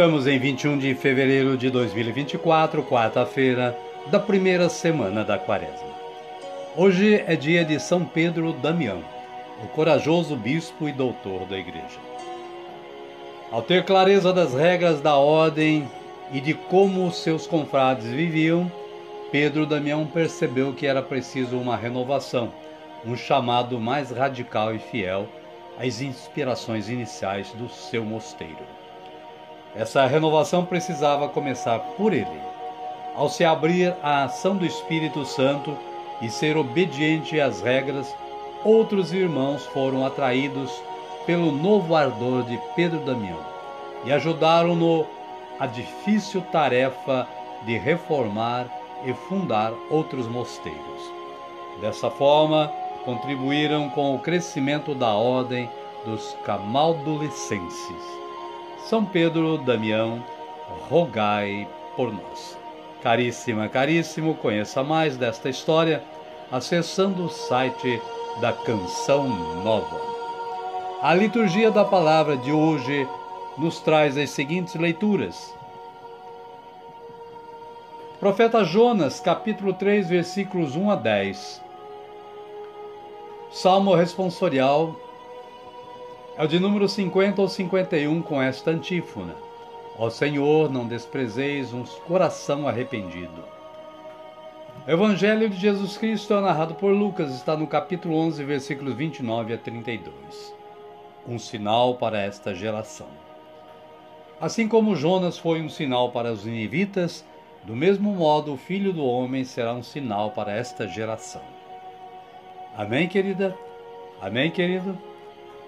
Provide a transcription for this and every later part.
Estamos em 21 de fevereiro de 2024, quarta-feira da primeira semana da quaresma. Hoje é dia de São Pedro Damião, o corajoso bispo e doutor da Igreja. Ao ter clareza das regras da ordem e de como seus confrades viviam, Pedro Damião percebeu que era preciso uma renovação, um chamado mais radical e fiel às inspirações iniciais do seu mosteiro. Essa renovação precisava começar por ele. Ao se abrir à ação do Espírito Santo e ser obediente às regras, outros irmãos foram atraídos pelo novo ardor de Pedro Damião e ajudaram-no a difícil tarefa de reformar e fundar outros mosteiros. Dessa forma, contribuíram com o crescimento da ordem dos camaldulicenses. São Pedro Damião, rogai por nós. Caríssima, caríssimo, conheça mais desta história acessando o site da Canção Nova. A liturgia da palavra de hoje nos traz as seguintes leituras. Profeta Jonas, capítulo 3, versículos 1 a 10. Salmo responsorial é o de número 50 ou 51 com esta antífona: Ó Senhor, não desprezeis um coração arrependido. O Evangelho de Jesus Cristo é narrado por Lucas, está no capítulo 11, versículos 29 a 32. Um sinal para esta geração. Assim como Jonas foi um sinal para os ninivitas, do mesmo modo o Filho do Homem será um sinal para esta geração. Amém, querida? Amém, querido?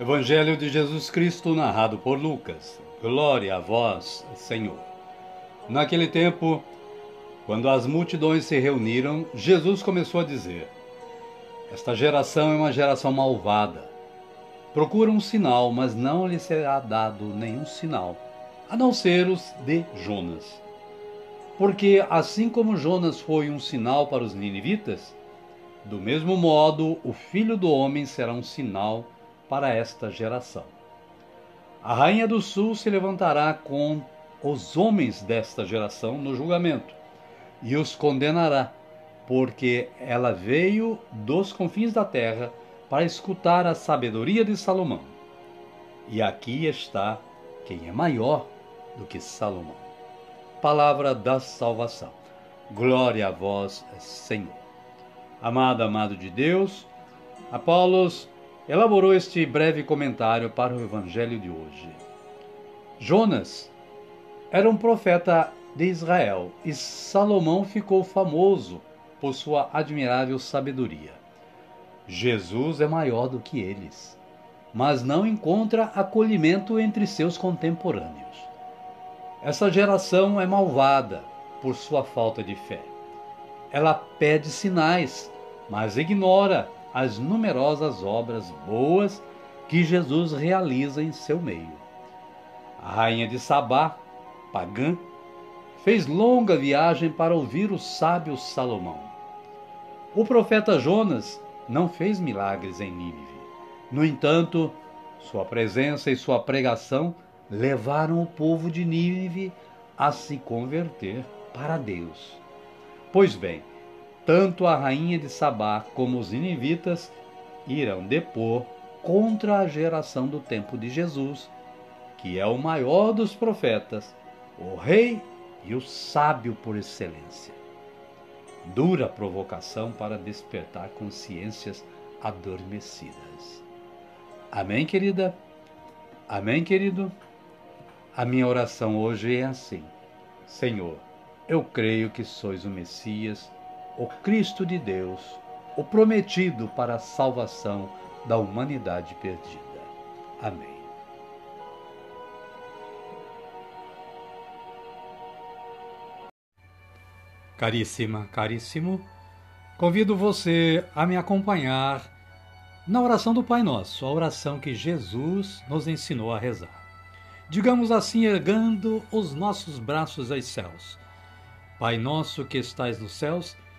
Evangelho de Jesus Cristo narrado por Lucas. Glória a vós, Senhor. Naquele tempo, quando as multidões se reuniram, Jesus começou a dizer: Esta geração é uma geração malvada. procura um sinal, mas não lhe será dado nenhum sinal, a não ser os de Jonas. Porque assim como Jonas foi um sinal para os ninivitas, do mesmo modo o filho do homem será um sinal para esta geração. A rainha do sul se levantará com os homens desta geração no julgamento e os condenará, porque ela veio dos confins da terra para escutar a sabedoria de Salomão. E aqui está quem é maior do que Salomão palavra da salvação. Glória a vós, Senhor. Amado, amado de Deus, Apolos elaborou este breve comentário para o evangelho de hoje. Jonas era um profeta de Israel e Salomão ficou famoso por sua admirável sabedoria. Jesus é maior do que eles, mas não encontra acolhimento entre seus contemporâneos. Essa geração é malvada por sua falta de fé. Ela pede sinais, mas ignora as numerosas obras boas que Jesus realiza em seu meio. A rainha de Sabá, pagã, fez longa viagem para ouvir o sábio Salomão. O profeta Jonas não fez milagres em Nínive. No entanto, sua presença e sua pregação levaram o povo de Nínive a se converter para Deus. Pois bem, tanto a rainha de Sabá como os ninivitas irão depor contra a geração do tempo de Jesus, que é o maior dos profetas, o rei e o sábio por excelência. Dura provocação para despertar consciências adormecidas. Amém, querida? Amém, querido? A minha oração hoje é assim: Senhor, eu creio que sois o Messias, o Cristo de Deus, o prometido para a salvação da humanidade perdida. Amém. Caríssima, caríssimo, convido você a me acompanhar na oração do Pai Nosso, a oração que Jesus nos ensinou a rezar digamos assim, ergando os nossos braços aos céus. Pai nosso que estais nos céus,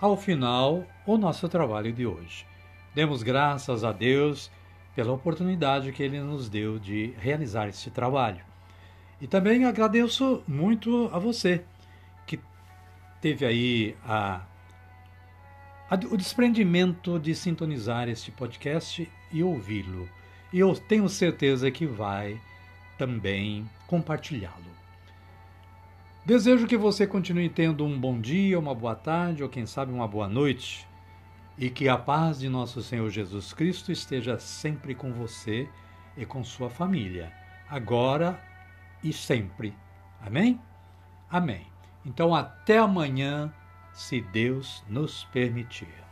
ao final o nosso trabalho de hoje. Demos graças a Deus pela oportunidade que Ele nos deu de realizar este trabalho. E também agradeço muito a você que teve aí a, a, o desprendimento de sintonizar este podcast e ouvi-lo. E eu tenho certeza que vai também compartilhá-lo. Desejo que você continue tendo um bom dia, uma boa tarde ou quem sabe uma boa noite e que a paz de nosso Senhor Jesus Cristo esteja sempre com você e com sua família, agora e sempre. Amém? Amém. Então até amanhã, se Deus nos permitir.